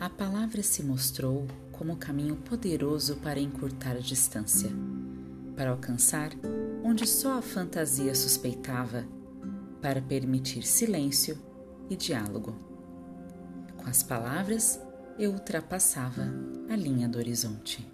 A palavra se mostrou como caminho poderoso para encurtar a distância, para alcançar onde só a fantasia suspeitava, para permitir silêncio e diálogo. Com as palavras, eu ultrapassava a linha do horizonte.